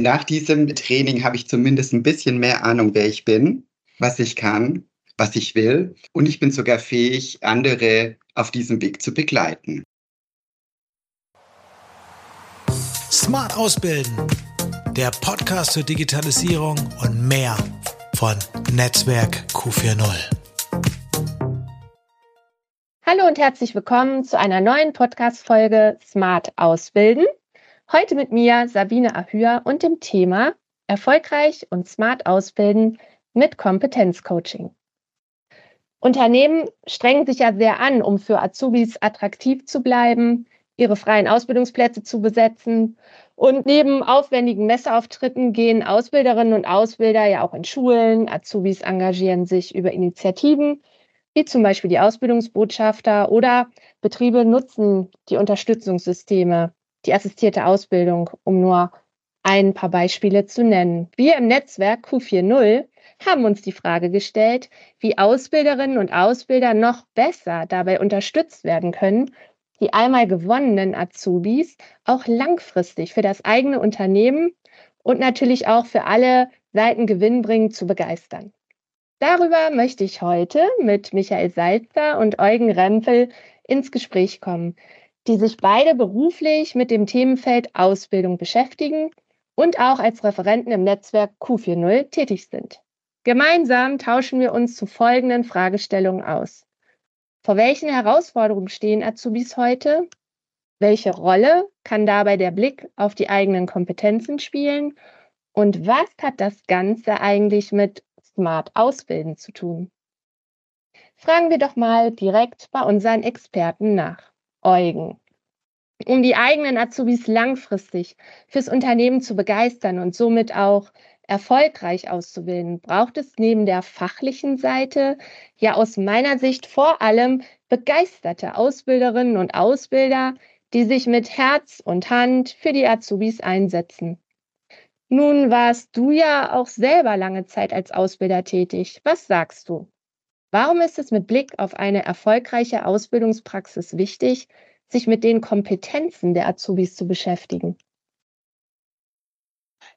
Nach diesem Training habe ich zumindest ein bisschen mehr Ahnung, wer ich bin, was ich kann, was ich will. Und ich bin sogar fähig, andere auf diesem Weg zu begleiten. Smart Ausbilden, der Podcast zur Digitalisierung und mehr von Netzwerk Q40. Hallo und herzlich willkommen zu einer neuen Podcast-Folge Smart Ausbilden. Heute mit mir Sabine Ahür und dem Thema Erfolgreich und smart ausbilden mit Kompetenzcoaching. Unternehmen strengen sich ja sehr an, um für Azubis attraktiv zu bleiben, ihre freien Ausbildungsplätze zu besetzen. Und neben aufwendigen Messeauftritten gehen Ausbilderinnen und Ausbilder ja auch in Schulen. Azubis engagieren sich über Initiativen, wie zum Beispiel die Ausbildungsbotschafter oder Betriebe nutzen die Unterstützungssysteme die assistierte Ausbildung, um nur ein paar Beispiele zu nennen. Wir im Netzwerk Q40 haben uns die Frage gestellt, wie Ausbilderinnen und Ausbilder noch besser dabei unterstützt werden können, die einmal gewonnenen Azubis auch langfristig für das eigene Unternehmen und natürlich auch für alle Seiten gewinnbringend zu begeistern. Darüber möchte ich heute mit Michael Salzer und Eugen Rempel ins Gespräch kommen die sich beide beruflich mit dem Themenfeld Ausbildung beschäftigen und auch als Referenten im Netzwerk Q40 tätig sind. Gemeinsam tauschen wir uns zu folgenden Fragestellungen aus. Vor welchen Herausforderungen stehen Azubis heute? Welche Rolle kann dabei der Blick auf die eigenen Kompetenzen spielen? Und was hat das Ganze eigentlich mit Smart Ausbilden zu tun? Fragen wir doch mal direkt bei unseren Experten nach. Eugen. Um die eigenen Azubis langfristig fürs Unternehmen zu begeistern und somit auch erfolgreich auszubilden, braucht es neben der fachlichen Seite ja aus meiner Sicht vor allem begeisterte Ausbilderinnen und Ausbilder, die sich mit Herz und Hand für die Azubis einsetzen. Nun warst du ja auch selber lange Zeit als Ausbilder tätig. Was sagst du? Warum ist es mit Blick auf eine erfolgreiche Ausbildungspraxis wichtig, sich mit den Kompetenzen der Azubis zu beschäftigen?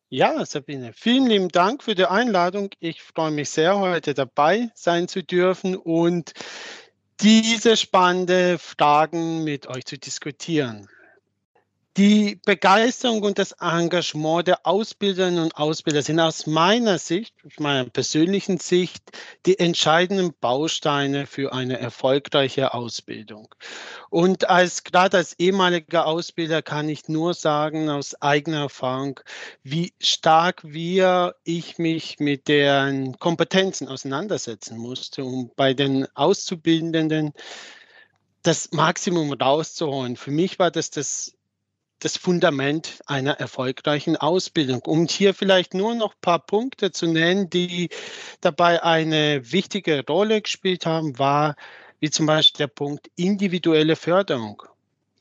Ja, Sabine, vielen lieben Dank für die Einladung. Ich freue mich sehr, heute dabei sein zu dürfen und diese spannenden Fragen mit euch zu diskutieren. Die Begeisterung und das Engagement der Ausbilderinnen und Ausbilder sind aus meiner Sicht, aus meiner persönlichen Sicht, die entscheidenden Bausteine für eine erfolgreiche Ausbildung. Und als, gerade als ehemaliger Ausbilder kann ich nur sagen, aus eigener Erfahrung, wie stark wir, ich mich mit deren Kompetenzen auseinandersetzen musste, um bei den Auszubildenden das Maximum rauszuholen. Für mich war das das das Fundament einer erfolgreichen Ausbildung. Um hier vielleicht nur noch ein paar Punkte zu nennen, die dabei eine wichtige Rolle gespielt haben, war wie zum Beispiel der Punkt individuelle Förderung.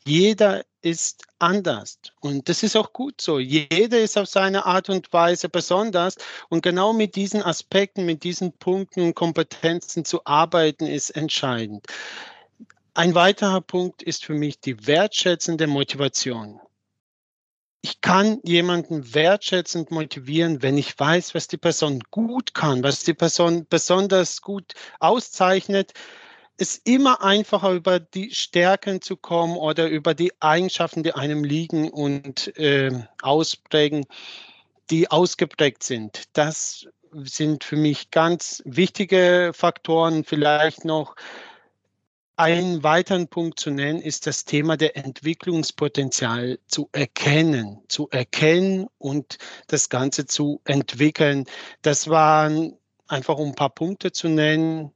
Jeder ist anders und das ist auch gut so. Jeder ist auf seine Art und Weise besonders und genau mit diesen Aspekten, mit diesen Punkten und Kompetenzen zu arbeiten, ist entscheidend. Ein weiterer Punkt ist für mich die wertschätzende Motivation ich kann jemanden wertschätzend motivieren, wenn ich weiß, was die Person gut kann, was die Person besonders gut auszeichnet. Es ist immer einfacher, über die Stärken zu kommen oder über die Eigenschaften, die einem liegen und äh, ausprägen, die ausgeprägt sind. Das sind für mich ganz wichtige Faktoren. Vielleicht noch einen weiteren Punkt zu nennen ist das Thema der Entwicklungspotenzial zu erkennen, zu erkennen und das Ganze zu entwickeln. Das waren einfach um ein paar Punkte zu nennen,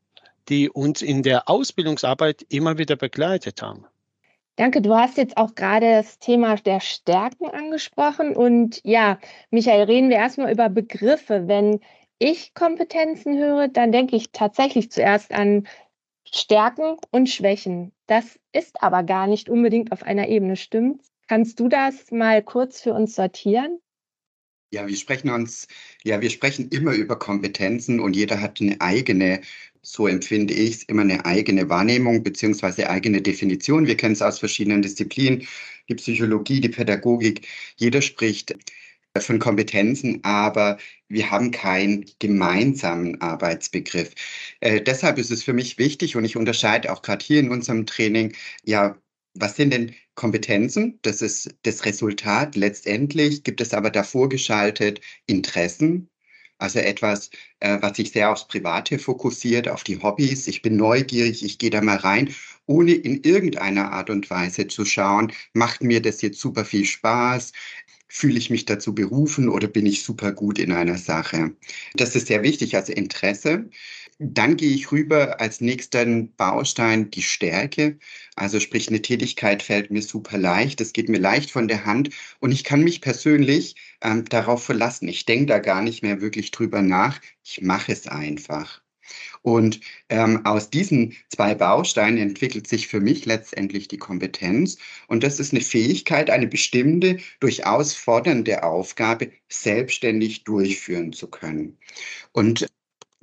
die uns in der Ausbildungsarbeit immer wieder begleitet haben. Danke, du hast jetzt auch gerade das Thema der Stärken angesprochen. Und ja, Michael, reden wir erstmal über Begriffe. Wenn ich Kompetenzen höre, dann denke ich tatsächlich zuerst an Stärken und Schwächen. Das ist aber gar nicht unbedingt auf einer Ebene, stimmt? Kannst du das mal kurz für uns sortieren? Ja, wir sprechen uns, ja, wir sprechen immer über Kompetenzen und jeder hat eine eigene, so empfinde ich es, immer eine eigene Wahrnehmung beziehungsweise eigene Definition. Wir kennen es aus verschiedenen Disziplinen, die Psychologie, die Pädagogik. Jeder spricht von Kompetenzen, aber wir haben keinen gemeinsamen Arbeitsbegriff. Äh, deshalb ist es für mich wichtig und ich unterscheide auch gerade hier in unserem Training, ja, was sind denn Kompetenzen? Das ist das Resultat. Letztendlich gibt es aber davor geschaltet Interessen, also etwas, äh, was sich sehr aufs Private fokussiert, auf die Hobbys. Ich bin neugierig, ich gehe da mal rein, ohne in irgendeiner Art und Weise zu schauen, macht mir das jetzt super viel Spaß? Fühle ich mich dazu berufen oder bin ich super gut in einer Sache? Das ist sehr wichtig, also Interesse. Dann gehe ich rüber als nächsten Baustein die Stärke. Also sprich, eine Tätigkeit fällt mir super leicht, es geht mir leicht von der Hand und ich kann mich persönlich ähm, darauf verlassen. Ich denke da gar nicht mehr wirklich drüber nach. Ich mache es einfach. Und ähm, aus diesen zwei Bausteinen entwickelt sich für mich letztendlich die Kompetenz. Und das ist eine Fähigkeit, eine bestimmte, durchaus fordernde Aufgabe selbstständig durchführen zu können. Und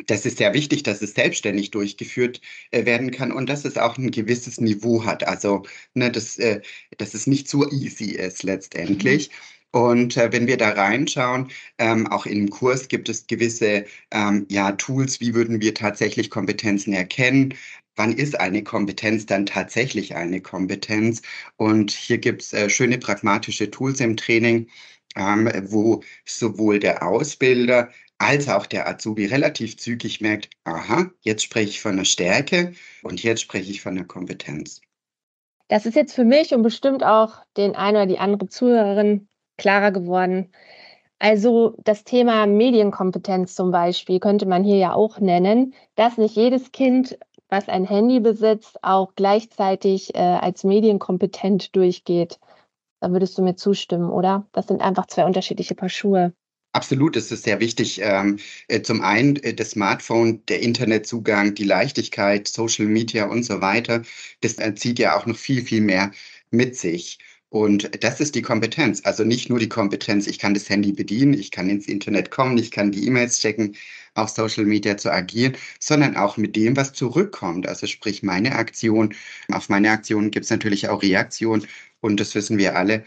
das ist sehr wichtig, dass es selbstständig durchgeführt äh, werden kann und dass es auch ein gewisses Niveau hat. Also, ne, dass, äh, dass es nicht so easy ist letztendlich. Mhm. Und äh, wenn wir da reinschauen, ähm, auch im Kurs gibt es gewisse ähm, ja, Tools, wie würden wir tatsächlich Kompetenzen erkennen. Wann ist eine Kompetenz dann tatsächlich eine Kompetenz? Und hier gibt es äh, schöne pragmatische Tools im Training, ähm, wo sowohl der Ausbilder als auch der Azubi relativ zügig merkt, aha, jetzt spreche ich von einer Stärke und jetzt spreche ich von einer Kompetenz. Das ist jetzt für mich und bestimmt auch den einen oder die andere Zuhörerin klarer geworden. Also das Thema Medienkompetenz zum Beispiel könnte man hier ja auch nennen, dass nicht jedes Kind, was ein Handy besitzt, auch gleichzeitig äh, als medienkompetent durchgeht. Da würdest du mir zustimmen, oder? Das sind einfach zwei unterschiedliche Paar Schuhe. Absolut, das ist sehr wichtig. Ähm, äh, zum einen äh, das Smartphone, der Internetzugang, die Leichtigkeit, Social Media und so weiter, das zieht ja auch noch viel, viel mehr mit sich. Und das ist die Kompetenz. Also nicht nur die Kompetenz, ich kann das Handy bedienen, ich kann ins Internet kommen, ich kann die E-Mails checken, auf Social Media zu agieren, sondern auch mit dem, was zurückkommt. Also sprich meine Aktion. Auf meine Aktion gibt es natürlich auch Reaktion. Und das wissen wir alle.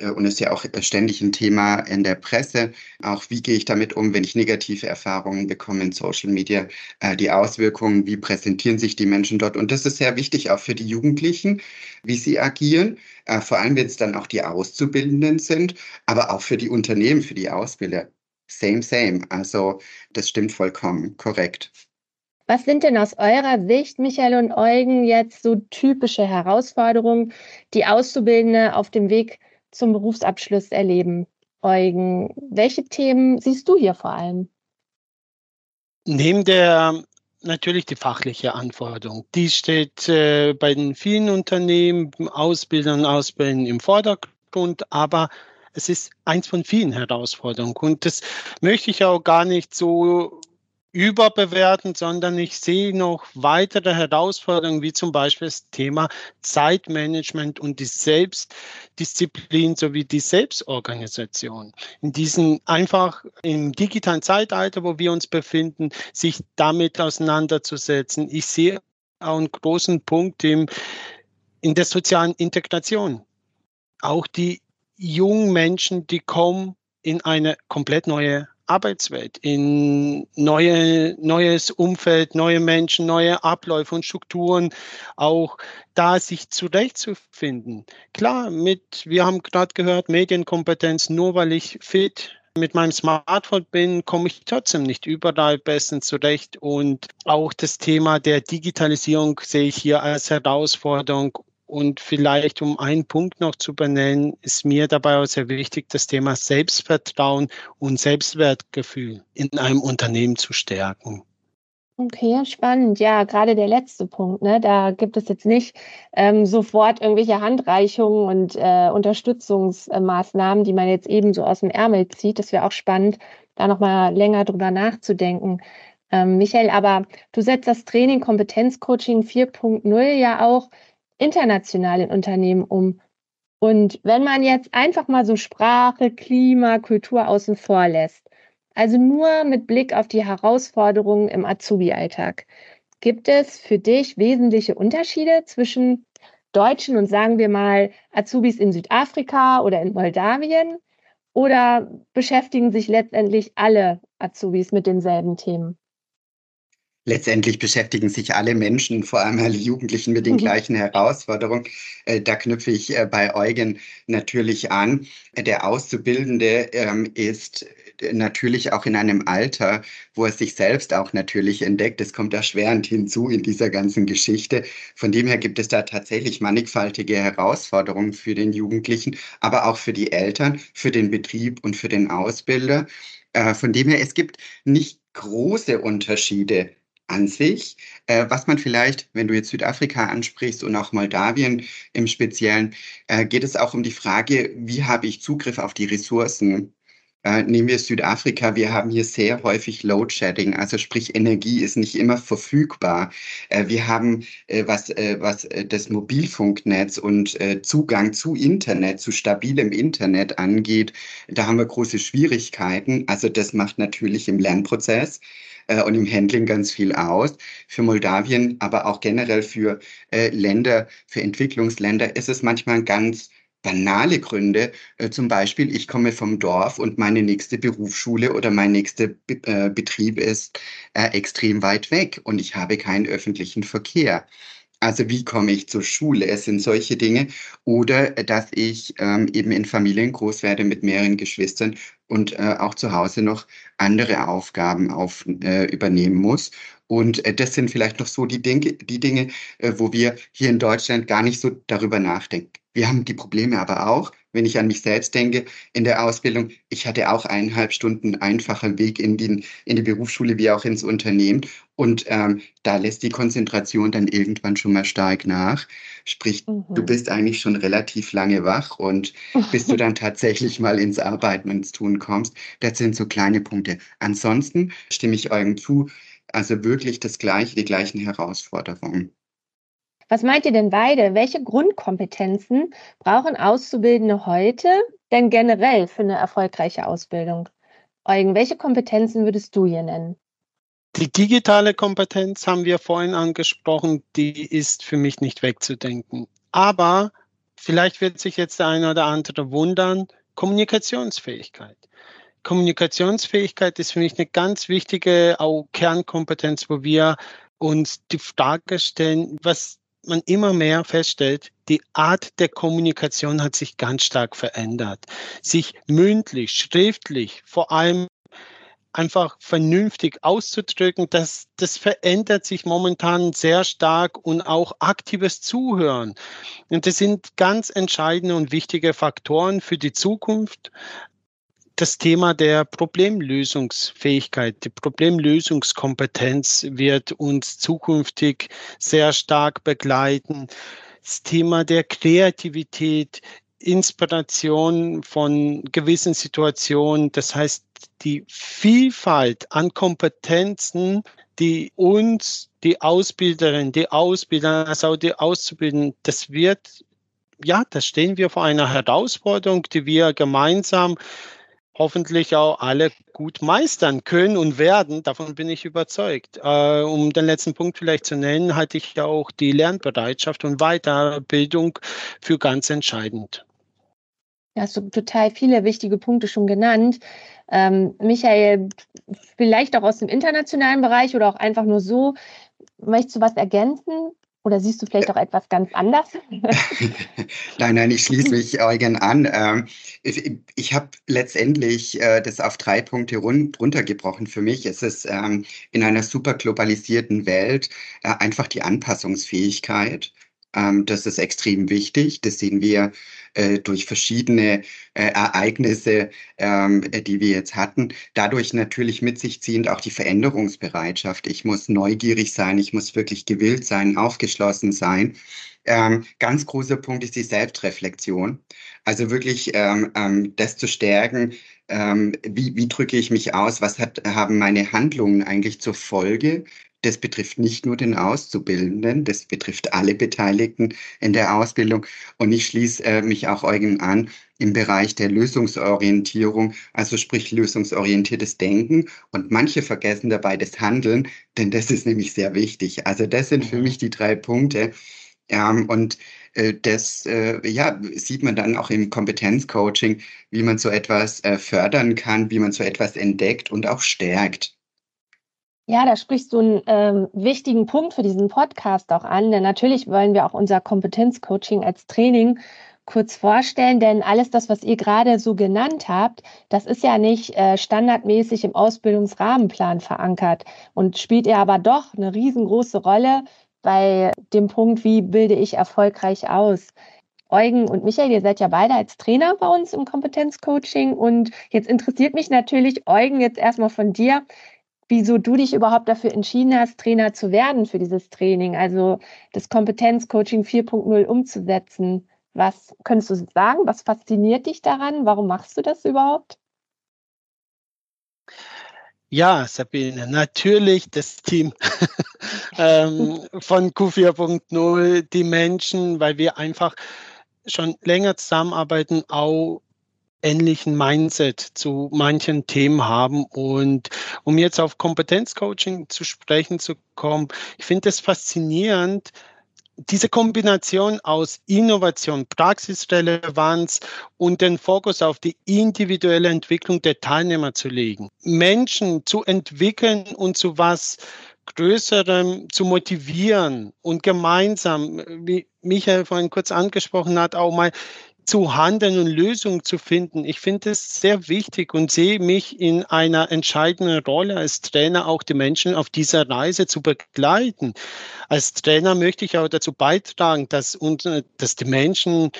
Äh, und ist ja auch ständig ein Thema in der Presse. Auch wie gehe ich damit um, wenn ich negative Erfahrungen bekomme in Social Media, äh, die Auswirkungen, wie präsentieren sich die Menschen dort. Und das ist sehr wichtig auch für die Jugendlichen, wie sie agieren, äh, vor allem wenn es dann auch die Auszubildenden sind, aber auch für die Unternehmen, für die Ausbilder. Same, same. Also das stimmt vollkommen, korrekt. Was sind denn aus eurer Sicht, Michael und Eugen, jetzt so typische Herausforderungen, die Auszubildende auf dem Weg zum Berufsabschluss erleben. Eugen, welche Themen siehst du hier vor allem? Neben der natürlich die fachliche Anforderung. Die steht äh, bei den vielen Unternehmen, Ausbildern Ausbildern im Vordergrund, aber es ist eins von vielen Herausforderungen. Und das möchte ich auch gar nicht so überbewerten, sondern ich sehe noch weitere Herausforderungen, wie zum Beispiel das Thema Zeitmanagement und die Selbstdisziplin sowie die Selbstorganisation. In diesem einfach im digitalen Zeitalter, wo wir uns befinden, sich damit auseinanderzusetzen. Ich sehe auch einen großen Punkt im, in der sozialen Integration. Auch die jungen Menschen, die kommen in eine komplett neue Arbeitswelt, in neue, neues Umfeld, neue Menschen, neue Abläufe und Strukturen, auch da sich zurechtzufinden. Klar, mit, wir haben gerade gehört, Medienkompetenz, nur weil ich fit mit meinem Smartphone bin, komme ich trotzdem nicht überall bestens zurecht. Und auch das Thema der Digitalisierung sehe ich hier als Herausforderung und vielleicht, um einen Punkt noch zu benennen, ist mir dabei auch sehr wichtig, das Thema Selbstvertrauen und Selbstwertgefühl in einem Unternehmen zu stärken. Okay, spannend. Ja, gerade der letzte Punkt. Ne? Da gibt es jetzt nicht ähm, sofort irgendwelche Handreichungen und äh, Unterstützungsmaßnahmen, die man jetzt eben so aus dem Ärmel zieht. Das wäre auch spannend, da nochmal länger drüber nachzudenken. Ähm, Michael, aber du setzt das Training Kompetenzcoaching 4.0 ja auch international in Unternehmen um. Und wenn man jetzt einfach mal so Sprache, Klima, Kultur außen vor lässt, also nur mit Blick auf die Herausforderungen im Azubi-Alltag, gibt es für dich wesentliche Unterschiede zwischen Deutschen und sagen wir mal Azubis in Südafrika oder in Moldawien? Oder beschäftigen sich letztendlich alle Azubis mit denselben Themen? Letztendlich beschäftigen sich alle Menschen, vor allem alle Jugendlichen, mit den mhm. gleichen Herausforderungen. Äh, da knüpfe ich äh, bei Eugen natürlich an. Der Auszubildende ähm, ist natürlich auch in einem Alter, wo er sich selbst auch natürlich entdeckt. Das kommt erschwerend hinzu in dieser ganzen Geschichte. Von dem her gibt es da tatsächlich mannigfaltige Herausforderungen für den Jugendlichen, aber auch für die Eltern, für den Betrieb und für den Ausbilder. Äh, von dem her, es gibt nicht große Unterschiede an sich. Äh, was man vielleicht, wenn du jetzt Südafrika ansprichst und auch Moldawien im Speziellen, äh, geht es auch um die Frage, wie habe ich Zugriff auf die Ressourcen? Äh, nehmen wir Südafrika, wir haben hier sehr häufig Load Shedding, also sprich Energie ist nicht immer verfügbar. Äh, wir haben, äh, was, was das Mobilfunknetz und Zugang zu Internet, zu stabilem Internet angeht, da haben wir große Schwierigkeiten. Also das macht natürlich im Lernprozess und im Handling ganz viel aus. Für Moldawien, aber auch generell für Länder, für Entwicklungsländer ist es manchmal ganz banale Gründe. Äh, zum Beispiel, ich komme vom Dorf und meine nächste Berufsschule oder mein nächster äh, Betrieb ist äh, extrem weit weg und ich habe keinen öffentlichen Verkehr. Also wie komme ich zur Schule? Es sind solche Dinge. Oder äh, dass ich ähm, eben in Familien groß werde mit mehreren Geschwistern und äh, auch zu Hause noch andere Aufgaben auf, äh, übernehmen muss. Und äh, das sind vielleicht noch so die Dinge, die Dinge äh, wo wir hier in Deutschland gar nicht so darüber nachdenken. Wir haben die Probleme aber auch, wenn ich an mich selbst denke, in der Ausbildung. Ich hatte auch eineinhalb Stunden einfacher Weg in, den, in die Berufsschule wie auch ins Unternehmen. Und ähm, da lässt die Konzentration dann irgendwann schon mal stark nach. Sprich, mhm. du bist eigentlich schon relativ lange wach und bis du dann tatsächlich mal ins Arbeiten und ins Tun kommst, das sind so kleine Punkte. Ansonsten stimme ich euch zu, also wirklich das gleiche, die gleichen Herausforderungen. Was meint ihr denn beide? Welche Grundkompetenzen brauchen Auszubildende heute denn generell für eine erfolgreiche Ausbildung? Eugen, welche Kompetenzen würdest du hier nennen? Die digitale Kompetenz haben wir vorhin angesprochen, die ist für mich nicht wegzudenken. Aber vielleicht wird sich jetzt der eine oder andere wundern, Kommunikationsfähigkeit. Kommunikationsfähigkeit ist für mich eine ganz wichtige Kernkompetenz, wo wir uns die Frage stellen, was man immer mehr feststellt, die Art der Kommunikation hat sich ganz stark verändert. Sich mündlich, schriftlich, vor allem einfach vernünftig auszudrücken, das, das verändert sich momentan sehr stark und auch aktives Zuhören. Und das sind ganz entscheidende und wichtige Faktoren für die Zukunft das Thema der Problemlösungsfähigkeit, die Problemlösungskompetenz wird uns zukünftig sehr stark begleiten. Das Thema der Kreativität, Inspiration von gewissen Situationen, das heißt die Vielfalt an Kompetenzen, die uns, die Ausbilderin, die Ausbilder, also die Auszubildenden, das wird, ja, da stehen wir vor einer Herausforderung, die wir gemeinsam hoffentlich auch alle gut meistern können und werden. Davon bin ich überzeugt. Äh, um den letzten Punkt vielleicht zu nennen, halte ich ja auch die Lernbereitschaft und Weiterbildung für ganz entscheidend. Ja, hast du total viele wichtige Punkte schon genannt. Ähm, Michael, vielleicht auch aus dem internationalen Bereich oder auch einfach nur so, möchtest du was ergänzen? Oder siehst du vielleicht auch etwas ganz anders? nein, nein, ich schließe mich Eugen an. Ähm, ich, habe letztendlich äh, das auf drei Punkte runtergebrochen für mich. Es ist ähm, in einer super globalisierten Welt äh, einfach die Anpassungsfähigkeit. Ähm, das ist extrem wichtig. Das sehen wir äh, durch verschiedene äh, Ereignisse, ähm, die wir jetzt hatten. Dadurch natürlich mit sich ziehend auch die Veränderungsbereitschaft. Ich muss neugierig sein, ich muss wirklich gewillt sein, aufgeschlossen sein. Ähm, ganz großer Punkt ist die Selbstreflexion. Also wirklich ähm, ähm, das zu stärken, ähm, wie, wie drücke ich mich aus, was hat, haben meine Handlungen eigentlich zur Folge, das betrifft nicht nur den Auszubildenden, das betrifft alle Beteiligten in der Ausbildung. Und ich schließe äh, mich auch Eugen an im Bereich der Lösungsorientierung, also sprich lösungsorientiertes Denken. Und manche vergessen dabei das Handeln, denn das ist nämlich sehr wichtig. Also das sind für mhm. mich die drei Punkte. Ähm, und das äh, ja, sieht man dann auch im Kompetenzcoaching, wie man so etwas äh, fördern kann, wie man so etwas entdeckt und auch stärkt. Ja, da sprichst du einen ähm, wichtigen Punkt für diesen Podcast auch an, denn natürlich wollen wir auch unser Kompetenzcoaching als Training kurz vorstellen, denn alles das, was ihr gerade so genannt habt, das ist ja nicht äh, standardmäßig im Ausbildungsrahmenplan verankert und spielt ja aber doch eine riesengroße Rolle bei dem Punkt, wie bilde ich erfolgreich aus. Eugen und Michael, ihr seid ja beide als Trainer bei uns im Kompetenzcoaching und jetzt interessiert mich natürlich, Eugen, jetzt erstmal von dir, wieso du dich überhaupt dafür entschieden hast, Trainer zu werden für dieses Training, also das Kompetenzcoaching 4.0 umzusetzen. Was könntest du sagen? Was fasziniert dich daran? Warum machst du das überhaupt? Ja, Sabine, natürlich das Team ähm, von Q4.0, die Menschen, weil wir einfach schon länger zusammenarbeiten, auch ähnlichen Mindset zu manchen Themen haben. Und um jetzt auf Kompetenzcoaching zu sprechen zu kommen, ich finde es faszinierend, diese Kombination aus Innovation, Praxisrelevanz und den Fokus auf die individuelle Entwicklung der Teilnehmer zu legen, Menschen zu entwickeln und zu was Größerem zu motivieren und gemeinsam, wie Michael vorhin kurz angesprochen hat, auch mal zu handeln und Lösungen zu finden. Ich finde es sehr wichtig und sehe mich in einer entscheidenden Rolle als Trainer, auch die Menschen auf dieser Reise zu begleiten. Als Trainer möchte ich auch dazu beitragen, dass, dass die Menschen,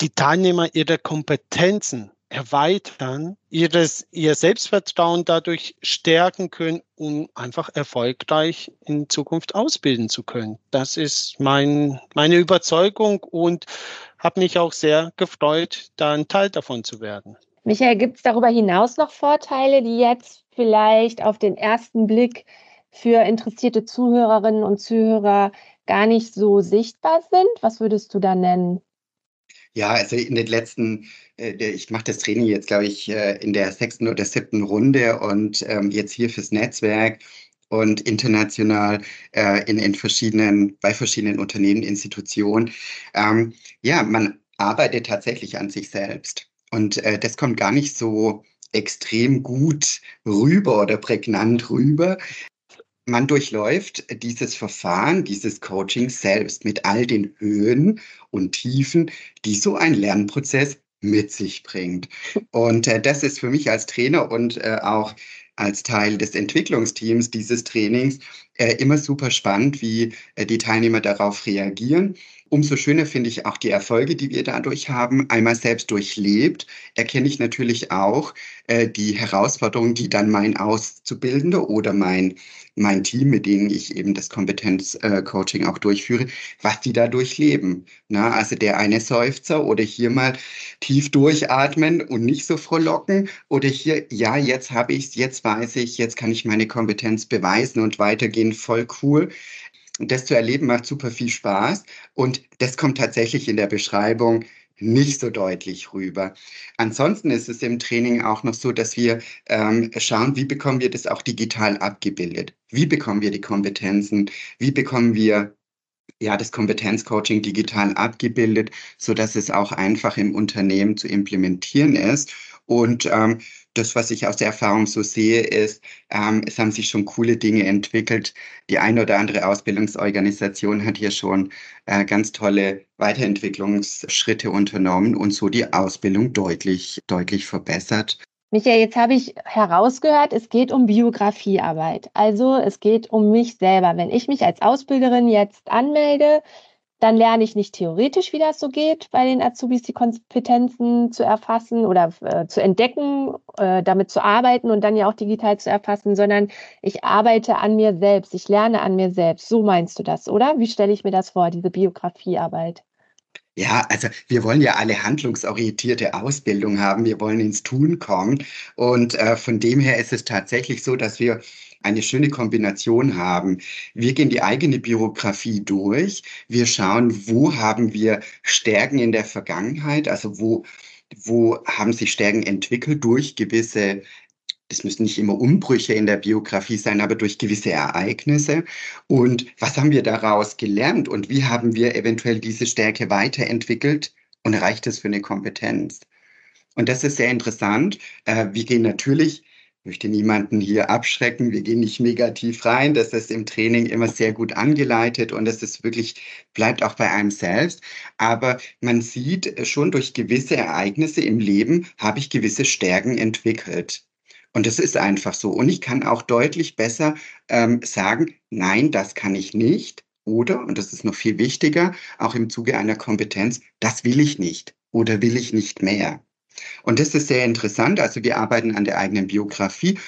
die Teilnehmer ihre Kompetenzen erweitern, ihres, ihr Selbstvertrauen dadurch stärken können, um einfach erfolgreich in Zukunft ausbilden zu können. Das ist mein, meine Überzeugung und habe mich auch sehr gefreut, da ein Teil davon zu werden. Michael, gibt es darüber hinaus noch Vorteile, die jetzt vielleicht auf den ersten Blick für interessierte Zuhörerinnen und Zuhörer gar nicht so sichtbar sind? Was würdest du da nennen? Ja, also in den letzten, äh, ich mache das Training jetzt, glaube ich, äh, in der sechsten oder siebten Runde und ähm, jetzt hier fürs Netzwerk und international äh, in, in verschiedenen, bei verschiedenen Unternehmen, Institutionen. Ähm, ja, man arbeitet tatsächlich an sich selbst. Und das kommt gar nicht so extrem gut rüber oder prägnant rüber. Man durchläuft dieses Verfahren, dieses Coaching selbst mit all den Höhen und Tiefen, die so ein Lernprozess mit sich bringt. Und äh, das ist für mich als Trainer und äh, auch als Teil des Entwicklungsteams dieses Trainings immer super spannend, wie äh, die Teilnehmer darauf reagieren. Umso schöner finde ich auch die Erfolge, die wir dadurch haben. Einmal selbst durchlebt, erkenne ich natürlich auch äh, die Herausforderungen, die dann mein Auszubildender oder mein mein Team, mit denen ich eben das Kompetenzcoaching auch durchführe, was die da durchleben. Na, also der eine Seufzer oder hier mal tief durchatmen und nicht so frohlocken oder hier, ja, jetzt habe ich es, jetzt weiß ich, jetzt kann ich meine Kompetenz beweisen und weitergehen, voll cool. Das zu erleben macht super viel Spaß und das kommt tatsächlich in der Beschreibung nicht so deutlich rüber. Ansonsten ist es im Training auch noch so, dass wir ähm, schauen, wie bekommen wir das auch digital abgebildet? Wie bekommen wir die Kompetenzen? Wie bekommen wir ja, das Kompetenzcoaching digital abgebildet, so dass es auch einfach im Unternehmen zu implementieren ist. Und ähm, das, was ich aus der Erfahrung so sehe, ist, ähm, es haben sich schon coole Dinge entwickelt. Die eine oder andere Ausbildungsorganisation hat hier schon äh, ganz tolle Weiterentwicklungsschritte unternommen und so die Ausbildung deutlich, deutlich verbessert. Michael, jetzt habe ich herausgehört, es geht um Biografiearbeit. Also es geht um mich selber. Wenn ich mich als Ausbilderin jetzt anmelde, dann lerne ich nicht theoretisch, wie das so geht, bei den Azubis die Kompetenzen zu erfassen oder äh, zu entdecken, äh, damit zu arbeiten und dann ja auch digital zu erfassen, sondern ich arbeite an mir selbst, ich lerne an mir selbst. So meinst du das, oder? Wie stelle ich mir das vor, diese Biografiearbeit? Ja, also wir wollen ja alle handlungsorientierte Ausbildung haben, wir wollen ins Tun kommen und äh, von dem her ist es tatsächlich so, dass wir eine schöne Kombination haben. Wir gehen die eigene Biografie durch. Wir schauen, wo haben wir Stärken in der Vergangenheit, also wo, wo haben sich Stärken entwickelt durch gewisse das müssen nicht immer Umbrüche in der Biografie sein, aber durch gewisse Ereignisse. Und was haben wir daraus gelernt und wie haben wir eventuell diese Stärke weiterentwickelt und reicht es für eine Kompetenz? Und das ist sehr interessant. Äh, wir gehen natürlich möchte niemanden hier abschrecken. Wir gehen nicht negativ rein. Das ist im Training immer sehr gut angeleitet und es ist wirklich, bleibt auch bei einem selbst. Aber man sieht schon durch gewisse Ereignisse im Leben habe ich gewisse Stärken entwickelt. Und das ist einfach so. Und ich kann auch deutlich besser ähm, sagen, nein, das kann ich nicht. Oder, und das ist noch viel wichtiger, auch im Zuge einer Kompetenz, das will ich nicht oder will ich nicht mehr. Und das ist sehr interessant. Also wir arbeiten an der eigenen Biografie.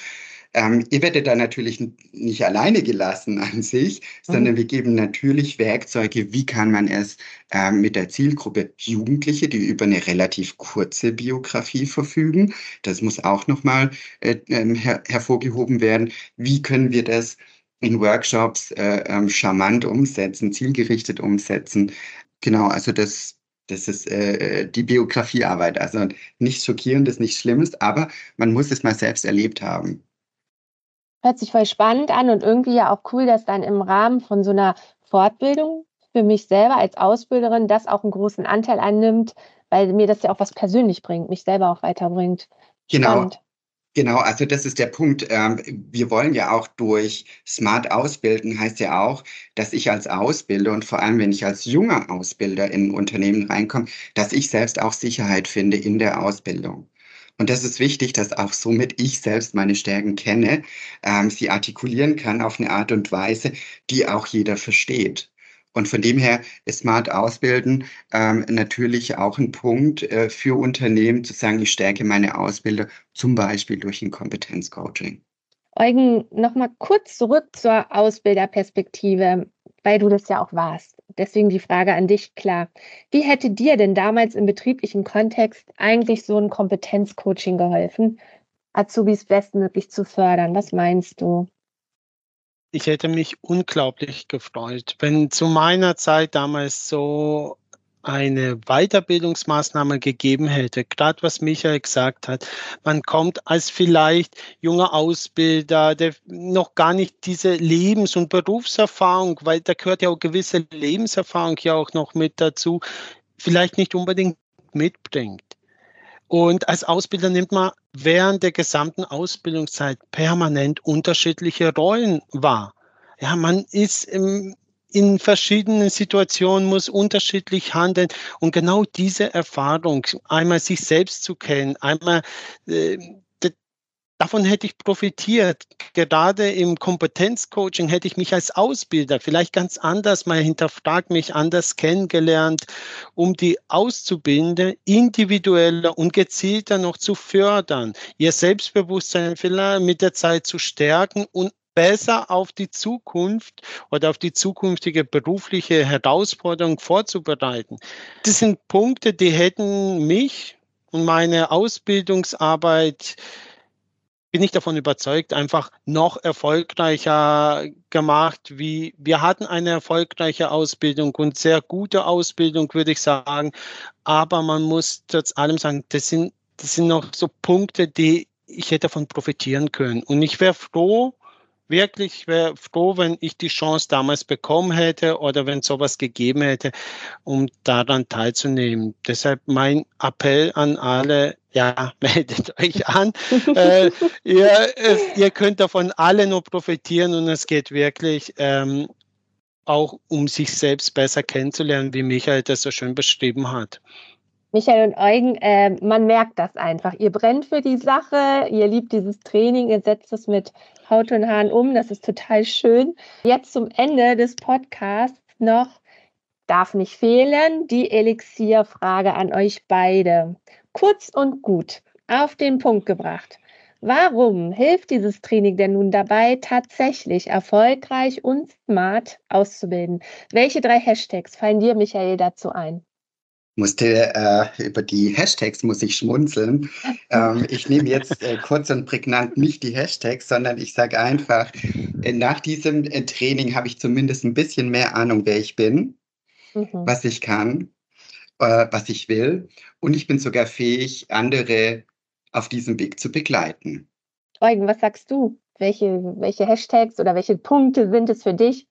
Ähm, ihr werdet da natürlich nicht alleine gelassen an sich, sondern mhm. wir geben natürlich Werkzeuge, wie kann man es ähm, mit der Zielgruppe Jugendliche, die über eine relativ kurze Biografie verfügen, das muss auch nochmal äh, äh, her hervorgehoben werden, wie können wir das in Workshops äh, ähm, charmant umsetzen, zielgerichtet umsetzen. Genau, also das das ist äh, die Biografiearbeit. Also nichts Schockierendes, nichts Schlimmes, aber man muss es mal selbst erlebt haben. Hört sich voll spannend an und irgendwie ja auch cool, dass dann im Rahmen von so einer Fortbildung für mich selber als Ausbilderin das auch einen großen Anteil annimmt, weil mir das ja auch was persönlich bringt, mich selber auch weiterbringt. Genau. Spannend. Genau. Also das ist der Punkt. Ähm, wir wollen ja auch durch Smart ausbilden, heißt ja auch, dass ich als Ausbilder und vor allem, wenn ich als junger Ausbilder in Unternehmen reinkomme, dass ich selbst auch Sicherheit finde in der Ausbildung. Und das ist wichtig, dass auch somit ich selbst meine Stärken kenne, ähm, sie artikulieren kann auf eine Art und Weise, die auch jeder versteht. Und von dem her ist Smart Ausbilden ähm, natürlich auch ein Punkt äh, für Unternehmen zu sagen, ich stärke meine Ausbilder zum Beispiel durch ein Kompetenzcoaching. Eugen, nochmal kurz zurück zur Ausbilderperspektive, weil du das ja auch warst. Deswegen die Frage an dich, klar. Wie hätte dir denn damals im betrieblichen Kontext eigentlich so ein Kompetenzcoaching geholfen, Azubis bestmöglich zu fördern? Was meinst du? Ich hätte mich unglaublich gefreut, wenn zu meiner Zeit damals so eine Weiterbildungsmaßnahme gegeben hätte, gerade was Michael gesagt hat. Man kommt als vielleicht junger Ausbilder, der noch gar nicht diese Lebens- und Berufserfahrung, weil da gehört ja auch gewisse Lebenserfahrung ja auch noch mit dazu, vielleicht nicht unbedingt mitbringt. Und als Ausbilder nimmt man während der gesamten Ausbildungszeit permanent unterschiedliche Rollen wahr. Ja, man ist im, in verschiedenen Situationen, muss unterschiedlich handeln. Und genau diese Erfahrung, einmal sich selbst zu kennen, einmal äh, davon hätte ich profitiert. Gerade im Kompetenzcoaching hätte ich mich als Ausbilder vielleicht ganz anders mal hinterfragt, mich anders kennengelernt, um die Auszubildende individueller und gezielter noch zu fördern, ihr Selbstbewusstsein vielleicht mit der Zeit zu stärken und besser auf die Zukunft oder auf die zukünftige berufliche Herausforderung vorzubereiten. Das sind Punkte, die hätten mich und meine Ausbildungsarbeit bin ich davon überzeugt, einfach noch erfolgreicher gemacht, wie wir hatten eine erfolgreiche Ausbildung und sehr gute Ausbildung, würde ich sagen. Aber man muss trotz allem sagen, das sind, das sind noch so Punkte, die ich hätte davon profitieren können. Und ich wäre froh, wirklich wäre froh, wenn ich die Chance damals bekommen hätte oder wenn sowas gegeben hätte, um daran teilzunehmen. Deshalb mein Appell an alle, ja, meldet euch an. äh, ihr, ihr könnt davon alle nur profitieren und es geht wirklich ähm, auch um sich selbst besser kennenzulernen, wie Michael das so schön beschrieben hat. Michael und Eugen, äh, man merkt das einfach. Ihr brennt für die Sache, ihr liebt dieses Training, ihr setzt es mit Haut und Haaren um. Das ist total schön. Jetzt zum Ende des Podcasts noch, darf nicht fehlen, die Elixierfrage an euch beide. Kurz und gut, auf den Punkt gebracht. Warum hilft dieses Training denn nun dabei, tatsächlich erfolgreich und smart auszubilden? Welche drei Hashtags fallen dir, Michael, dazu ein? Musste äh, über die Hashtags muss ich schmunzeln. Ähm, ich nehme jetzt äh, kurz und prägnant nicht die Hashtags, sondern ich sage einfach, äh, nach diesem äh, Training habe ich zumindest ein bisschen mehr Ahnung, wer ich bin, mhm. was ich kann, äh, was ich will. Und ich bin sogar fähig, andere auf diesem Weg zu begleiten. Eugen, was sagst du? Welche, welche Hashtags oder welche Punkte sind es für dich?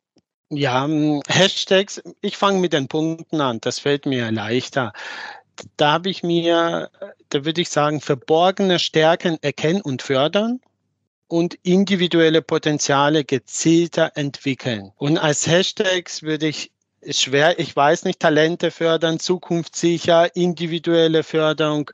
Ja, hm, Hashtags, ich fange mit den Punkten an, das fällt mir leichter. Da habe ich mir, da würde ich sagen, verborgene Stärken erkennen und fördern und individuelle Potenziale gezielter entwickeln. Und als Hashtags würde ich schwer, ich weiß nicht, Talente fördern, zukunftssicher, individuelle Förderung,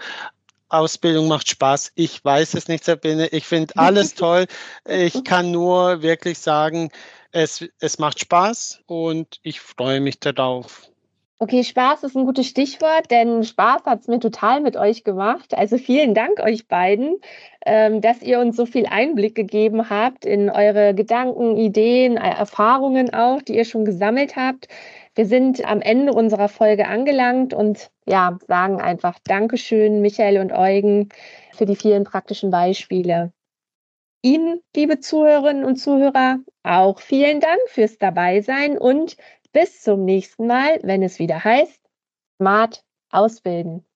Ausbildung macht Spaß. Ich weiß es nicht, Sabine. Ich finde alles toll. Ich kann nur wirklich sagen, es, es macht Spaß und ich freue mich darauf. Okay, Spaß ist ein gutes Stichwort, denn Spaß hat es mir total mit euch gemacht. Also vielen Dank euch beiden, ähm, dass ihr uns so viel Einblick gegeben habt in eure Gedanken, Ideen, Erfahrungen auch, die ihr schon gesammelt habt. Wir sind am Ende unserer Folge angelangt und ja, sagen einfach Dankeschön, Michael und Eugen, für die vielen praktischen Beispiele. Ihnen, liebe Zuhörerinnen und Zuhörer, auch vielen Dank fürs Dabeisein und bis zum nächsten Mal, wenn es wieder heißt, Smart ausbilden.